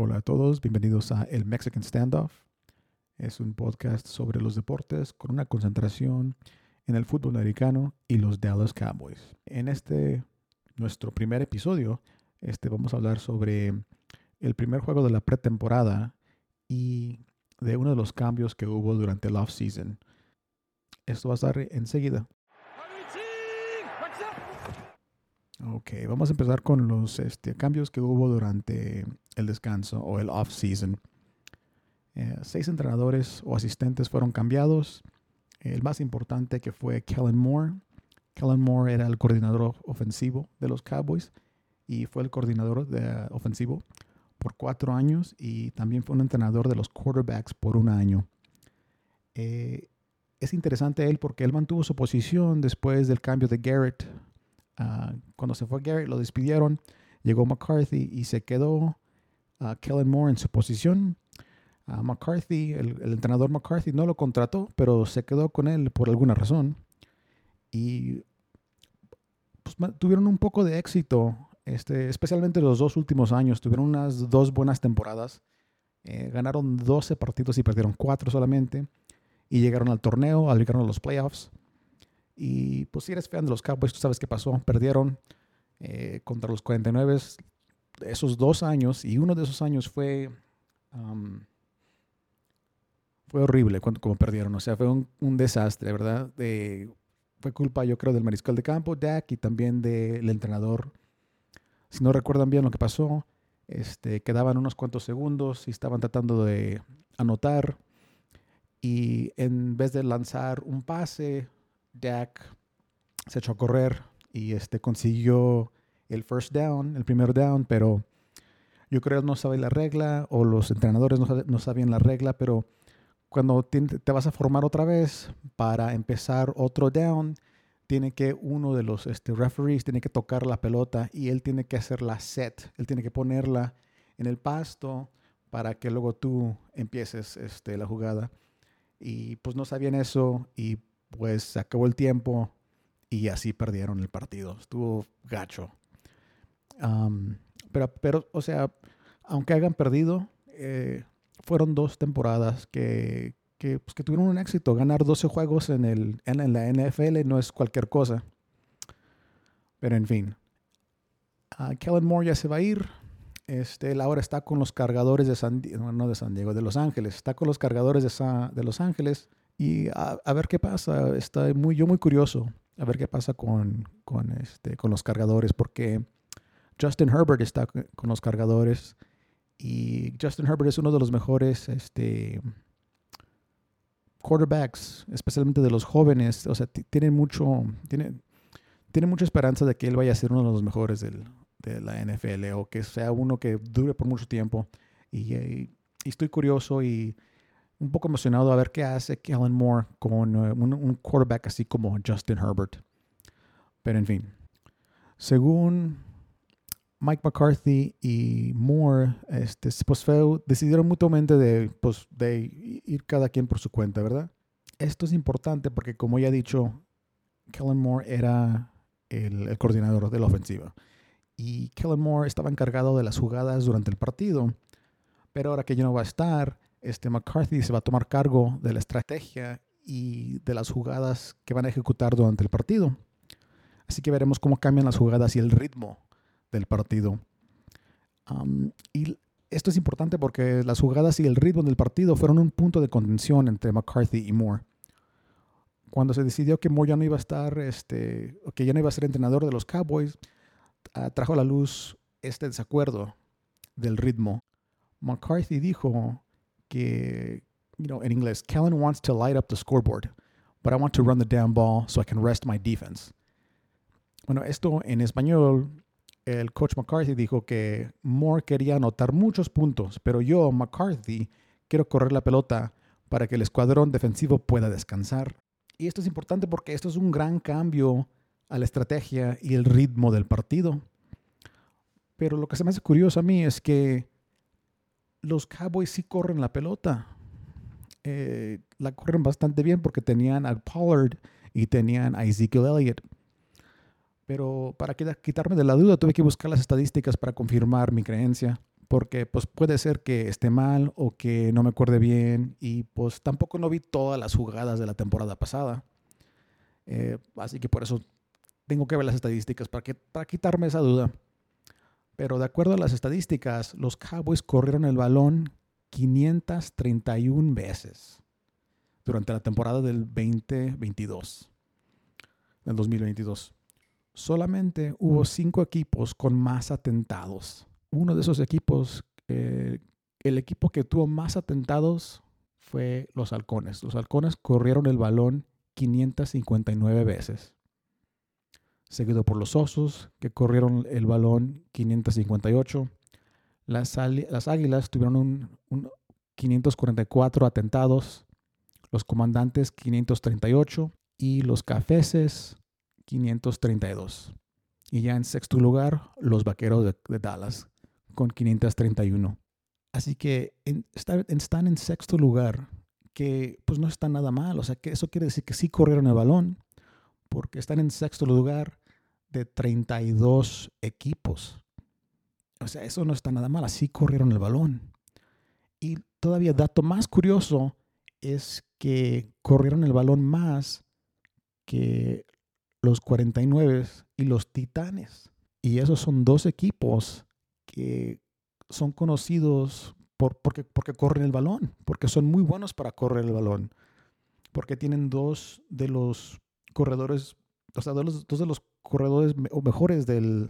Hola a todos, bienvenidos a El Mexican Standoff. Es un podcast sobre los deportes con una concentración en el fútbol americano y los Dallas Cowboys. En este, nuestro primer episodio, este, vamos a hablar sobre el primer juego de la pretemporada y de uno de los cambios que hubo durante el off-season. Esto va a estar enseguida. Ok, vamos a empezar con los este, cambios que hubo durante el descanso o el off-season. Eh, seis entrenadores o asistentes fueron cambiados. El más importante que fue Kellen Moore. Kellen Moore era el coordinador ofensivo de los Cowboys y fue el coordinador de, ofensivo por cuatro años y también fue un entrenador de los quarterbacks por un año. Eh, es interesante él porque él mantuvo su posición después del cambio de Garrett. Ah, cuando se fue Garrett lo despidieron, llegó McCarthy y se quedó uh, Kellen Moore en su posición. McCarthy, el, el, entrenador McCarthy no lo contrató, pero se quedó con él por alguna razón. Y pues, tuvieron un poco de éxito este, especialmente los dos últimos años, tuvieron unas dos buenas temporadas. Eh, ganaron 12 partidos y perdieron 4 solamente. Y llegaron al torneo, llegaron a los playoffs. Y pues si eres fan de los Cowboys, tú sabes qué pasó. Perdieron eh, contra los 49 esos dos años. Y uno de esos años fue... Um, fue horrible cuando, como perdieron. O sea, fue un, un desastre, ¿verdad? De, fue culpa, yo creo, del mariscal de campo, Dak, y también del entrenador si no recuerdan bien lo que pasó, este, quedaban unos cuantos segundos y estaban tratando de anotar. Y en vez de lanzar un pase, Dak se echó a correr y este, consiguió el first down, el primer down, pero yo creo que no sabe la regla o los entrenadores no, sabían la regla, pero cuando te, te, vas a formar otra vez para empezar otro down, tiene que uno de los este, referees tiene que tocar la pelota y él tiene que hacer la set, él tiene que ponerla en el pasto para que luego tú empieces este, la jugada. Y pues no sabían eso y pues se acabó el tiempo y así perdieron el partido. Estuvo gacho. pero, pero, o sea, aunque hayan perdido, eh, fueron dos temporadas que, que, pues, que tuvieron un éxito. Ganar 12 juegos en, el, en, la NFL no es cualquier cosa. Pero en fin. Uh, Kellen Moore ya se va a ir. Este, él ahora está con los cargadores de San Diego, no de San Diego, de Los Ángeles. Está con los cargadores de, de Los Ángeles. Y a, a, ver qué pasa. Está muy, yo muy curioso a ver qué pasa con, con, este, con los cargadores. Porque Justin Herbert está con los cargadores. Y Justin Herbert es uno de los mejores este, quarterbacks, especialmente de los jóvenes, o sea, tienen mucho, tiene, tiene mucha esperanza de que él vaya a ser uno de los mejores del, de la NFL o que sea uno que dure por mucho tiempo. Y, y, estoy curioso y un poco emocionado a ver qué hace Kellen Moore con uh, un, quarterback así como Justin Herbert. Pero en fin, según Mike McCarthy y Moore este, pues fue, decidieron mutuamente de, pues, de ir cada quien por su cuenta, ¿verdad? Esto es importante porque, como ya he dicho, Kellen Moore era el, el coordinador de la ofensiva. Y Kellen Moore estaba encargado de las jugadas durante el partido. Pero ahora que ya no va a estar, este McCarthy se va a tomar cargo de la estrategia y de las jugadas que van a ejecutar durante el partido. Así que veremos cómo cambian las jugadas y el ritmo del partido. y esto es importante porque las jugadas y el ritmo del partido fueron un punto de contención entre McCarthy y Moore. Cuando se decidió que Moore ya no iba a estar, este, que ya no iba a ser entrenador de los Cowboys, uh, trajo a la luz este desacuerdo del ritmo. McCarthy dijo que, you know, en inglés, Kellen wants to light up the scoreboard, but I want to run the damn ball so I can rest my defense. Bueno, esto en español el coach McCarthy dijo que Moore quería anotar muchos puntos, pero yo, McCarthy, quiero correr la pelota para que el escuadrón defensivo pueda descansar. Y esto es importante porque esto es un gran cambio a la estrategia y el ritmo del partido. Pero lo que se me hace curioso a mí es que los Cowboys sí corren la pelota. Eh, la corren bastante bien porque tenían a Pollard y tenían a Ezekiel Elliott. Pero para quitarme de la duda tuve que buscar las estadísticas para confirmar mi creencia. porque pues puede ser que esté mal o que no me acuerde bien y pues tampoco no vi todas las jugadas de la temporada pasada. Eh, así que por eso tengo que ver las estadísticas para, que, para quitarme esa duda. Pero de acuerdo a las estadísticas, los Cowboys corrieron el balón 531 veces durante la temporada del 2022, del 2022. Solamente hubo cinco equipos con más atentados. Uno de esos equipos, eh, el equipo que tuvo más atentados fue los halcones. Los halcones corrieron el balón 559 veces. Seguido por los osos, que corrieron el balón 558. Las, las águilas tuvieron un 544 atentados. Los comandantes 538 y los cafeses 532. Y ya en sexto lugar, los vaqueros de, Dallas con 531. Así que están en sexto lugar que pues no está nada mal. O sea, que eso quiere decir que sí corrieron el balón, porque están en sexto lugar de 32 equipos. O sea, eso no está nada mal, así corrieron el balón. Y todavía dato más curioso es que corrieron el balón más que los 49 y los Titanes. Y esos son dos equipos que son conocidos porque, porque corren el balón, porque son muy buenos para correr el balón, porque tienen dos de los corredores, o sea, dos, de los corredores mejores del,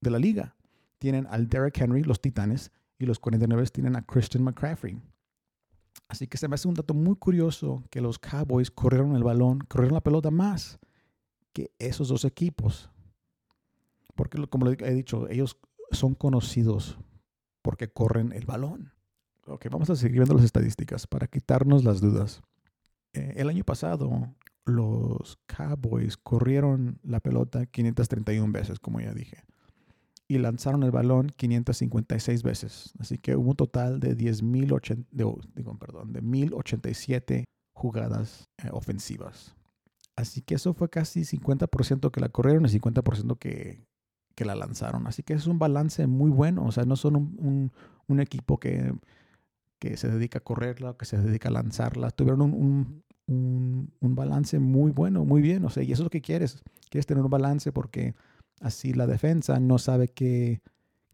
de la liga. Tienen al Derek Henry, los Titanes, y los 49 tienen a Christian McCaffrey. Así que se me hace un dato muy curioso que los Cowboys corrieron el balón, corrieron la pelota más que esos dos equipos. Porque, como he dicho, ellos son conocidos porque corren el balón. Ok, vamos a seguir viendo las estadísticas para quitarnos las dudas. Eh, el año pasado, los Cowboys corrieron la pelota 531 veces, como ya dije, y lanzaron el balón 556 veces. Así que hubo un total de 10.087 digo, perdón, de 1087 jugadas eh, ofensivas. Así que eso fue casi 50% que la corrieron y 50% que, que la lanzaron. Así que es un balance muy bueno. O sea, no son un, un equipo que que se dedica a correrla, que se dedica a lanzarla, tuvieron un, un, un, balance muy bueno, muy bien. O sea, y eso es lo que quieres. Quieres tener un balance porque así la defensa no sabe qué,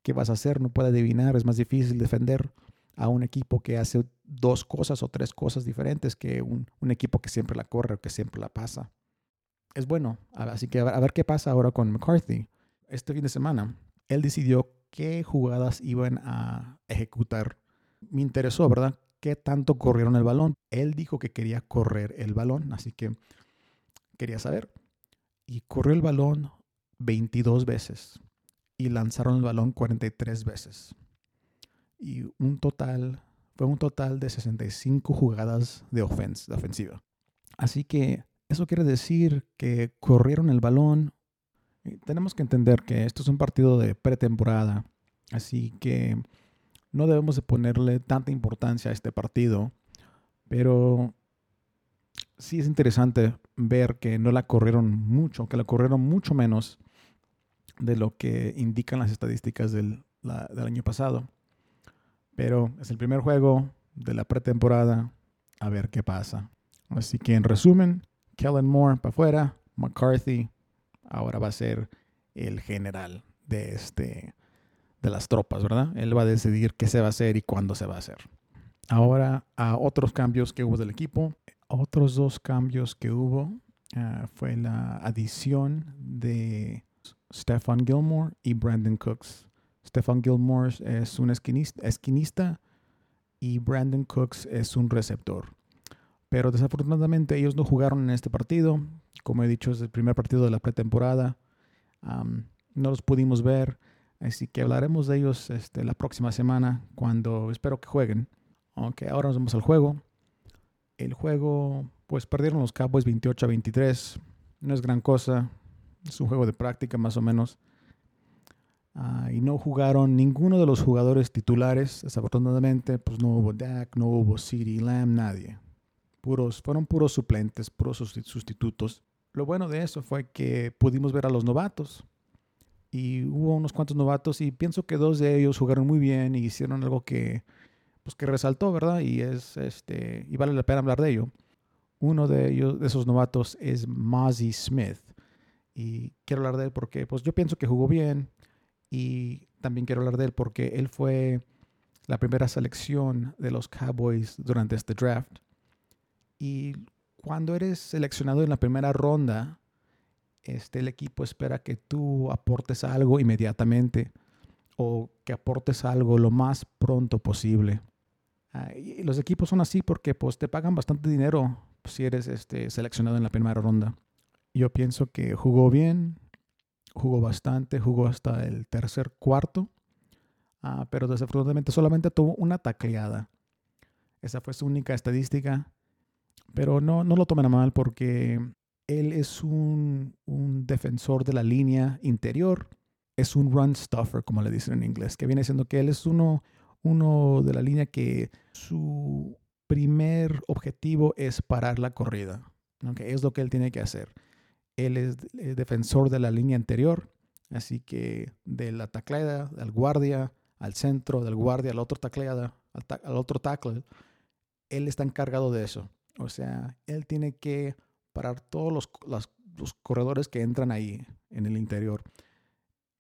qué vas a hacer, no puede adivinar. Es más difícil defender a un equipo que hace dos cosas o tres cosas diferentes que un, un equipo que siempre la corre o que siempre la pasa. Es bueno. Así que a ver qué pasa ahora con McCarthy. Este fin de semana, él decidió qué jugadas iban a ejecutar me interesó, ¿verdad? ¿Qué tanto corrieron el balón? Él dijo que quería correr el balón, así que quería saber. Y corrió el balón 22 veces y lanzaron el balón 43 veces. Y un total, fue un total de 65 jugadas de, de ofensiva. Así que eso quiere decir que corrieron el balón. tenemos que entender que esto es un partido de pretemporada. Así que no debemos de ponerle tanta importancia a este partido, pero sí es interesante ver que no la corrieron mucho, que la corrieron mucho menos de lo que indican las estadísticas del, año pasado. Pero es el primer juego de la pretemporada, a ver qué pasa. Así que en resumen, Kellen Moore para afuera, McCarthy ahora va a ser el general de este, de las tropas, ¿verdad? Él va a decidir qué se va a hacer y cuándo se va a hacer. Ahora, a otros cambios que hubo del equipo. Otros dos cambios que hubo ah, fue la adición de Stefan Gilmore y Brandon Cooks. Stefan Gilmore es un esquinista, esquinista y Brandon Cooks es un receptor. Pero desafortunadamente ellos no jugaron en este partido. Como he dicho, es el primer partido de la pretemporada. no los pudimos ver. Así que hablaremos de ellos este, la próxima semana cuando espero que jueguen. Aunque ahora nos vamos al juego. El juego, pues perdieron los Cowboys 28 a 23. No es gran cosa. Es un juego de práctica más o menos. Ah, y no jugaron ninguno de los jugadores titulares. Desafortunadamente, pues no hubo Dak, no hubo CeeDee Lamb, nadie. Puros, fueron puros suplentes, puros sustitutos. Lo bueno de eso fue que pudimos ver a los novatos Y hubo unos cuantos novatos y pienso que dos de ellos jugaron muy bien y hicieron algo que, pues, que resaltó, ¿verdad? Y, es, este, y vale la pena hablar de ello. Uno de ellos, de esos novatos, es Mozzie Smith. Y quiero hablar de él porque pues, yo pienso que jugó bien. Y también quiero hablar de él porque él fue la primera selección de los Cowboys durante este draft. Y cuando eres seleccionado en la primera ronda, este, el equipo espera que tú aportes algo inmediatamente o que aportes algo lo más pronto posible. Ah, los equipos son así porque pues, te pagan bastante dinero si eres este, seleccionado en la primera ronda. Yo pienso que jugó bien, jugó bastante, jugó hasta el tercer cuarto, ah, pero desafortunadamente solamente tuvo una tacleada. Esa fue su única estadística, pero no, no lo tomen a mal porque él es un, un defensor de la línea interior, es un run stuffer, como le dicen en inglés, que viene siendo que él es uno, uno de la línea que su primer objetivo es parar la corrida. Es lo que él tiene que hacer. Él es defensor de la línea anterior, así que de la tacleada, al guardia, al centro, del guardia, al otro tacleada, al, otro tackle, él está encargado de eso. O sea, él tiene que parar todos los, los corredores que entran ahí en el interior.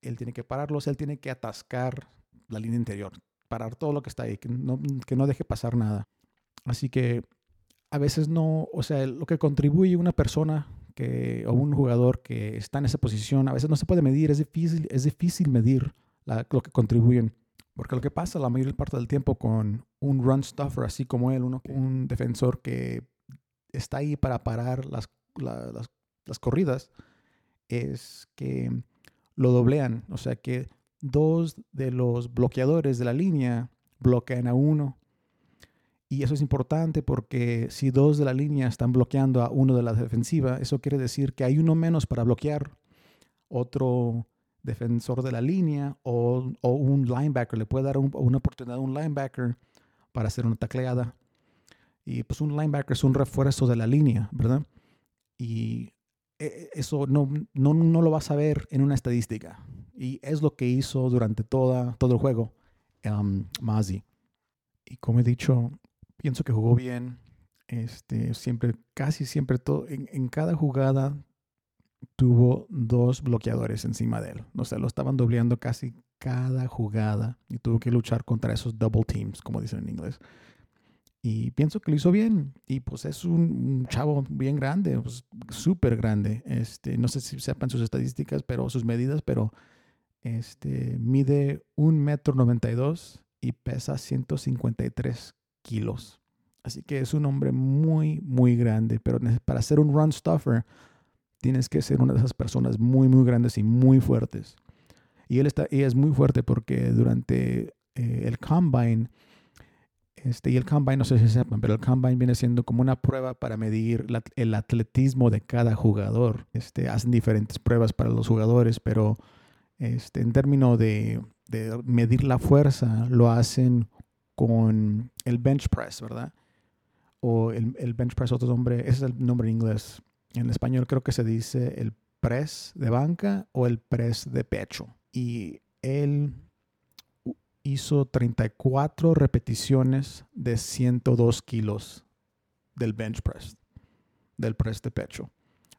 Él tiene que pararlos, él tiene que atascar la línea interior, parar todo lo que está ahí, que no, que no deje pasar nada. Así que a veces no, o sea, lo que contribuye una persona que, o un jugador que está en esa posición, a veces no se puede medir, es difícil, es difícil medir lo que contribuyen. Porque lo que pasa la mayor parte del tiempo con un run stuffer así como él, uno, un defensor que está ahí para parar las, las, las corridas, es que lo doblean. O sea que dos de los bloqueadores de la línea bloquean a uno y eso es importante porque si dos de la línea están bloqueando a uno de la defensiva, eso quiere decir que hay uno menos para bloquear otro defensor de la línea o, un linebacker. Le puede dar una oportunidad a un linebacker para hacer una tacleada. Y pues un linebacker es un refuerzo de la línea, ¿verdad? Y e, eso no, no, no lo vas a ver en una estadística. Y es lo que hizo durante toda, todo el juego um, Mazi. Y como he dicho, pienso que jugó bien. Este, siempre, casi siempre, todo, en, cada jugada tuvo dos bloqueadores encima de él. O sea, lo estaban dobleando casi cada jugada y tuvo que luchar contra esos double teams, como dicen en inglés. Y pienso que lo hizo bien. Y pues es un, chavo bien grande, pues, súper grande. Este, no sé si sepan sus estadísticas, pero sus medidas, pero este, mide un metro noventa y dos y pesa 153 kilos. Así que es un hombre muy, muy grande. Pero para ser un run stuffer, tienes que ser una de esas personas muy, muy grandes y muy fuertes. Y él está, y es muy fuerte porque durante eh, el combine, este, y el combine, no sé si sepan, pero el combine viene siendo como una prueba para medir el atletismo de cada jugador. Este, hacen diferentes pruebas para los jugadores, pero este, en términos de, de medir la fuerza, lo hacen con el bench press, ¿verdad? O el, el bench press, otro nombre, ese es el nombre en inglés. En español creo que se dice el press de banca o el press de pecho. Y él hizo 34 repeticiones de 102 kilos del bench press, del press de pecho.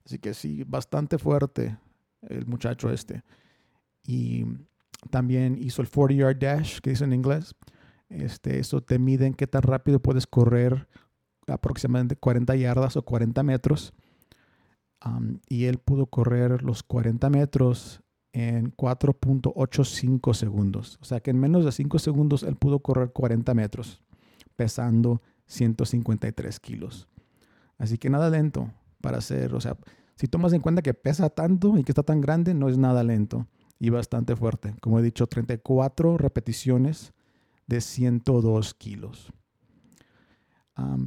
Así que sí, bastante fuerte el muchacho este. Y también hizo el 40 yard dash, que dice en inglés. Este, eso te miden qué tan rápido puedes correr aproximadamente 40 yardas o 40 metros. y él pudo correr los 40 metros en 4.85 segundos. O sea que en menos de 5 segundos él pudo correr 40 metros, pesando 153 kilos. Así que nada lento para hacer, o sea, si tomas en cuenta que pesa tanto y que está tan grande, no es nada lento y bastante fuerte. Como he dicho, 34 repeticiones de 102 kilos.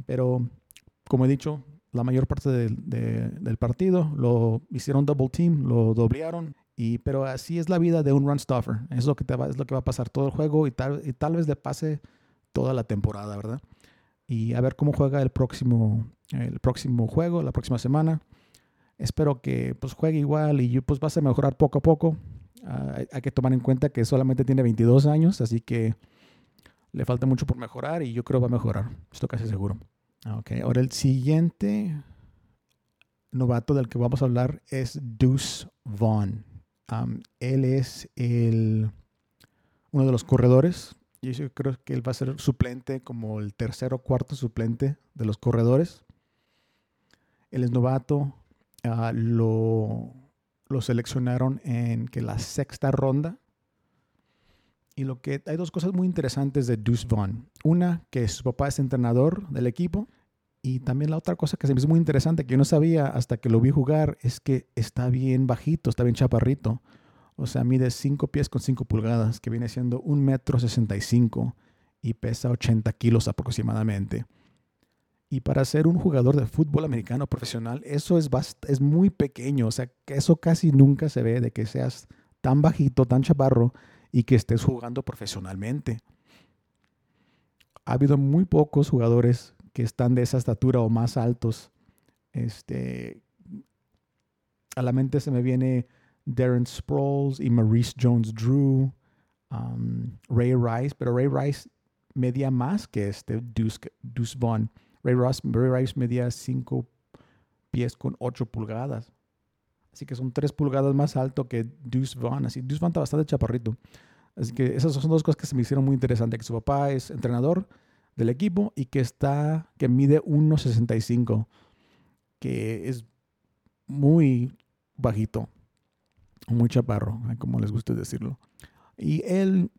pero, como he dicho, la mayor parte del partido lo hicieron double team, lo doblearon. Y, pero así es la vida de un run stuffer. Es lo que, te va, es lo que va a pasar todo el juego y tal, y tal vez le pase toda la temporada, ¿verdad? Y a ver cómo juega el próximo, el próximo juego, la próxima semana. Espero que pues juegue igual y pues vas a mejorar poco a poco. Ah, hay que tomar en cuenta que solamente tiene 22 años, así que le falta mucho por mejorar y yo creo va a mejorar. Estoy casi seguro. Ok, ahora el siguiente novato del que vamos a hablar es Deuce Vaughn. Él es el, uno de los corredores. Y yo creo que él va a ser suplente como el tercer o cuarto suplente de los corredores. Él es novato. Ah, lo, lo seleccionaron en que la sexta ronda. Y lo que hay dos cosas muy interesantes de Deuce Vaughn. Una, que su papá es entrenador del equipo. Y también la otra cosa que se me hizo muy interesante, que yo no sabía hasta que lo vi jugar, es que está bien bajito, está bien chaparrito. O sea, mide 5 pies con 5 pulgadas, que viene siendo un metro 65 y pesa 80 kilos aproximadamente. Y para ser un jugador de fútbol americano profesional, eso es, es muy pequeño. O sea, que eso casi nunca se ve de que seas tan bajito, tan chaparro y que estés jugando profesionalmente. Ha habido muy pocos jugadores que están de esa estatura o más altos. Este, a la mente se me viene Darren Sproles y Maurice Jones Drew, um, Ray Rice, pero Ray Rice medía más que este Deuce, Deuce Vaughn. Ray, Ray Rice medía 5 pies con 8 pulgadas. Así que son 3 pulgadas más alto que Deuce Vaughn. Así, Deuce Vaughn está bastante chaparrito. Así que esas son dos cosas que se me hicieron muy interesantes. Que su papá es entrenador del equipo y que está, que mide 1.65, que es muy bajito, muy chaparro, como les guste decirlo. Y él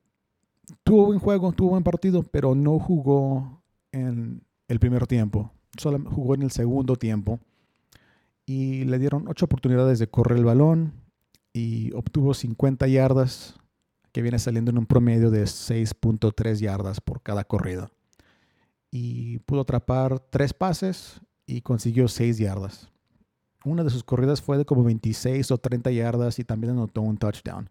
tuvo buen juego, tuvo buen partido, pero no jugó en el primer tiempo, solo jugó en el segundo tiempo y le dieron ocho oportunidades de correr el balón y obtuvo 50 yardas, que viene saliendo en un promedio de 6.3 yardas por cada corrida. Y pudo atrapar tres pases y consiguió 6 yardas. Una de sus corridas fue de como 26 o 30 yardas y también anotó un touchdown.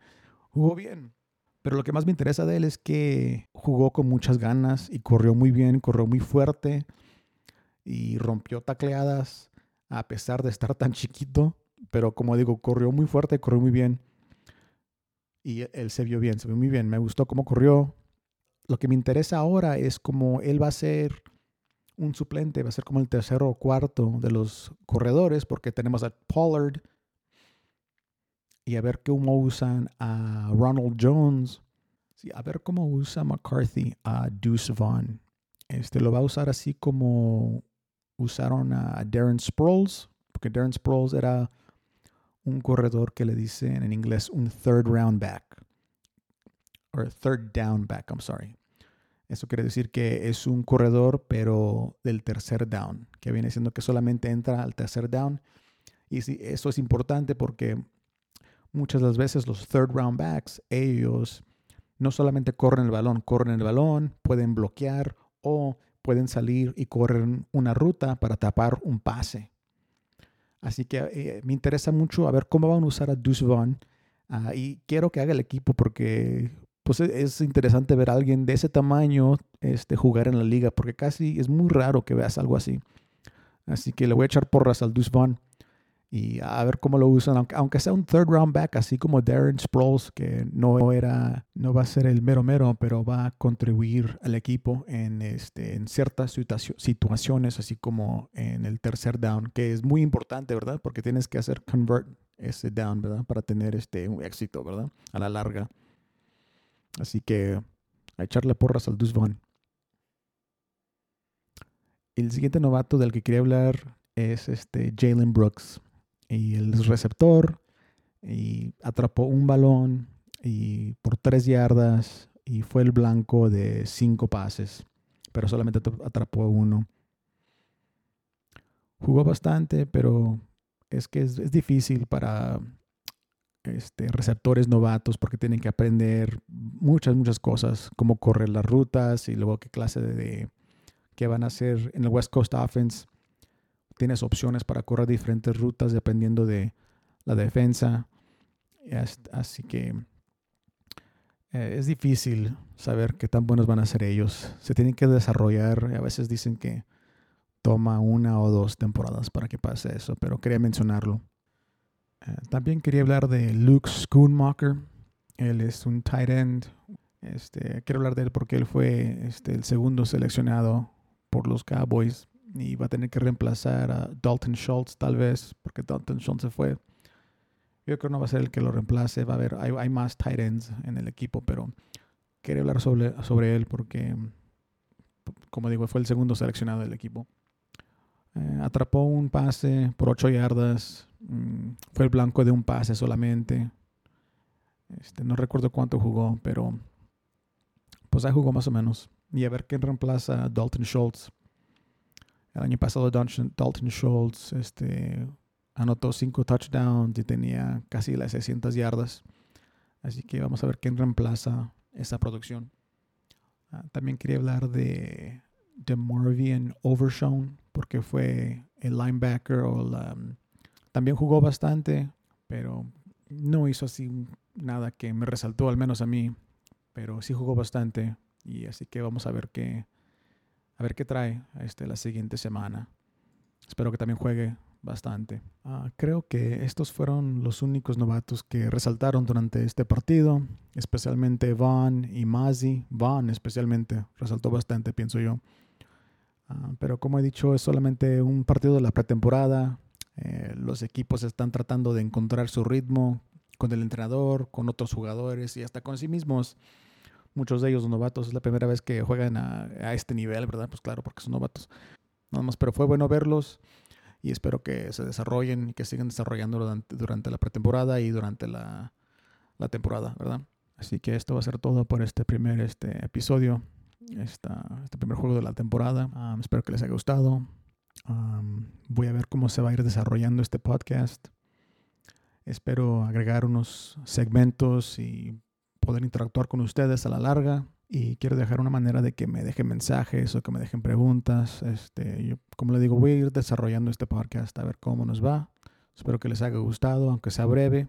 Jugó bien. Pero lo que más me interesa de él es que jugó con muchas ganas y corrió muy bien, corrió muy fuerte y rompió tacleadas a pesar de estar tan chiquito, pero como digo, corrió muy fuerte, corrió muy bien. Y él se vio bien, se vio muy bien. Me gustó cómo corrió. Lo que me interesa ahora es cómo él va a ser un suplente, va a ser como el tercero o cuarto de los corredores, porque tenemos a Pollard y a ver cómo usan a Ronald Jones. Sí, a ver cómo usa McCarthy a Deuce Vaughn. Este lo va a usar así como usaron a Darren Sproles, porque Darren Sproles era un corredor que le dicen en inglés un third round back. O third down back, I'm sorry. Eso quiere decir que es un corredor, pero del tercer down, que viene siendo que solamente entra al tercer down. Y sí, eso es importante porque muchas de las veces los third round backs, ellos no solamente corren el balón, corren el balón, pueden bloquear o pueden salir y correr una ruta para tapar un pase. Así que eh, me interesa mucho a ver cómo van a usar a Deuce. Ah, y quiero que haga el equipo porque pues e, es interesante ver a alguien de ese tamaño este, jugar en la liga, porque casi es muy raro que veas algo así. Así que le voy a echar porras al Deuce Vaughn y a ver cómo lo usan, aunque, sea un third round back, así como Darren Sproles, que no era, no va a ser el mero mero, pero va a contribuir al equipo en, este, en ciertas situaciones, así como en el tercer down, que es muy importante, ¿verdad? Porque tienes que hacer convert ese down, ¿verdad? Para tener este, un éxito, ¿verdad? A la larga. Así que a echarle porras al Deuce El siguiente novato del que quería hablar es este Jalen Brooks y el receptor y atrapó un balón y por tres yardas y fue el blanco de cinco pases, pero solamente atrapó uno. Jugó bastante, pero es que es, difícil para este, receptores novatos porque tienen que aprender muchas, muchas cosas, cómo correr las rutas y luego qué clase de, de qué van a hacer en el West Coast Offense tienes opciones para correr diferentes rutas dependiendo de la defensa. Así que eh, es difícil saber qué tan buenos van a ser ellos. Se tienen que desarrollar. A veces dicen que toma una o dos temporadas para que pase eso, pero quería mencionarlo. También quería hablar de Luke Schoonmaker, Él es un tight end. Este, quiero hablar de él porque él fue este, el segundo seleccionado por los Cowboys y va a tener que reemplazar a Dalton Schultz tal vez porque Dalton Schultz se fue. Yo creo que no va a ser el que lo reemplace. Va a haber, hay, más tight ends en el equipo, pero quería hablar sobre, sobre él porque, como digo, fue el segundo seleccionado del equipo. Eh, atrapó un pase por 8 yardas. Mm, fue el blanco de un pase solamente. Este, no recuerdo cuánto jugó, pero pues ahí jugó más o menos. Y a ver quién reemplaza a Dalton Schultz. El año pasado Dalton Schultz este, anotó 5 touchdowns y tenía casi las 600 yardas. Así que vamos a ver quién reemplaza esa producción. Ah, también quería hablar de, de Marvin Overshown, porque fue el linebacker o también jugó bastante, pero no hizo así nada que me resaltó, al menos a mí, pero sí jugó bastante y así que vamos a ver qué a ver qué trae este la siguiente semana. Espero que también juegue bastante. Ah, creo que estos fueron los únicos novatos que resaltaron durante este partido, especialmente Vaughn y Mazzi. Vaughn especialmente resaltó bastante, pienso yo. Ah, pero como he dicho, es solamente un partido de la pretemporada. Eh, los equipos están tratando de encontrar su ritmo con el entrenador, con otros jugadores y hasta con sí mismos. Muchos de ellos novatos, es la primera vez que juegan a, este nivel, ¿verdad? Pues claro, porque son novatos. Nada más, pero fue bueno verlos y espero que se desarrollen y que sigan desarrollando durante, la pretemporada y durante la, temporada, ¿verdad? Así que esto va a ser todo por este primer este episodio, esta, este primer juego de la temporada. espero que les haya gustado voy a ver cómo se va a ir desarrollando este podcast. Espero agregar unos segmentos y poder interactuar con ustedes a la larga. Y quiero dejar una manera de que me dejen mensajes o que me dejen preguntas. Este, yo, como le digo, voy a ir desarrollando este podcast a ver cómo nos va. Espero que les haya gustado, aunque sea breve.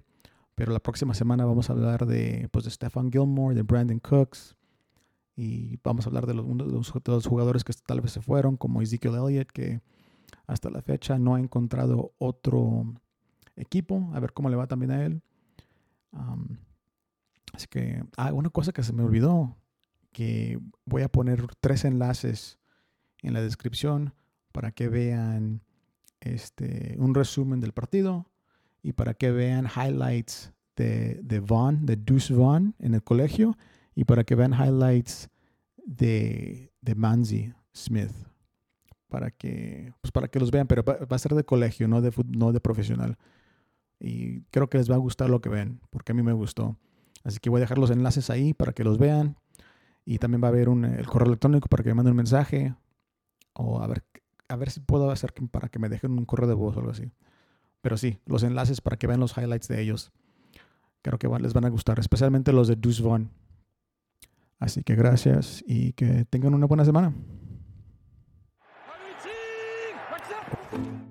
Pero la próxima semana vamos a hablar de, pues, de Stefan Gilmore, de Brandon Cooks. Y vamos a hablar de los, de los jugadores que tal vez se fueron, como Ezekiel Elliott, que hasta la fecha no ha encontrado otro equipo. A ver cómo le va también a él. así que, ah, una cosa que se me olvidó, que voy a poner tres enlaces en la descripción para que vean este, un resumen del partido y para que vean highlights de, de Vaughn, de Deuce Vaughn en el colegio y para que vean highlights de, de Manzi Smith para que, pues para que los vean, pero va, a ser de colegio, no de, no de profesional. Y creo que les va a gustar lo que ven, porque a mí me gustó. Así que voy a dejar los enlaces ahí para que los vean. Y también va a haber un, el correo electrónico para que me manden un mensaje. O a ver, a ver si puedo hacer para que me dejen un correo de voz o algo así. Pero sí, los enlaces para que vean los highlights de ellos. Creo que les van a gustar, especialmente los de Deuce Vaughn. Así que gracias y que tengan una buena semana. Thank you.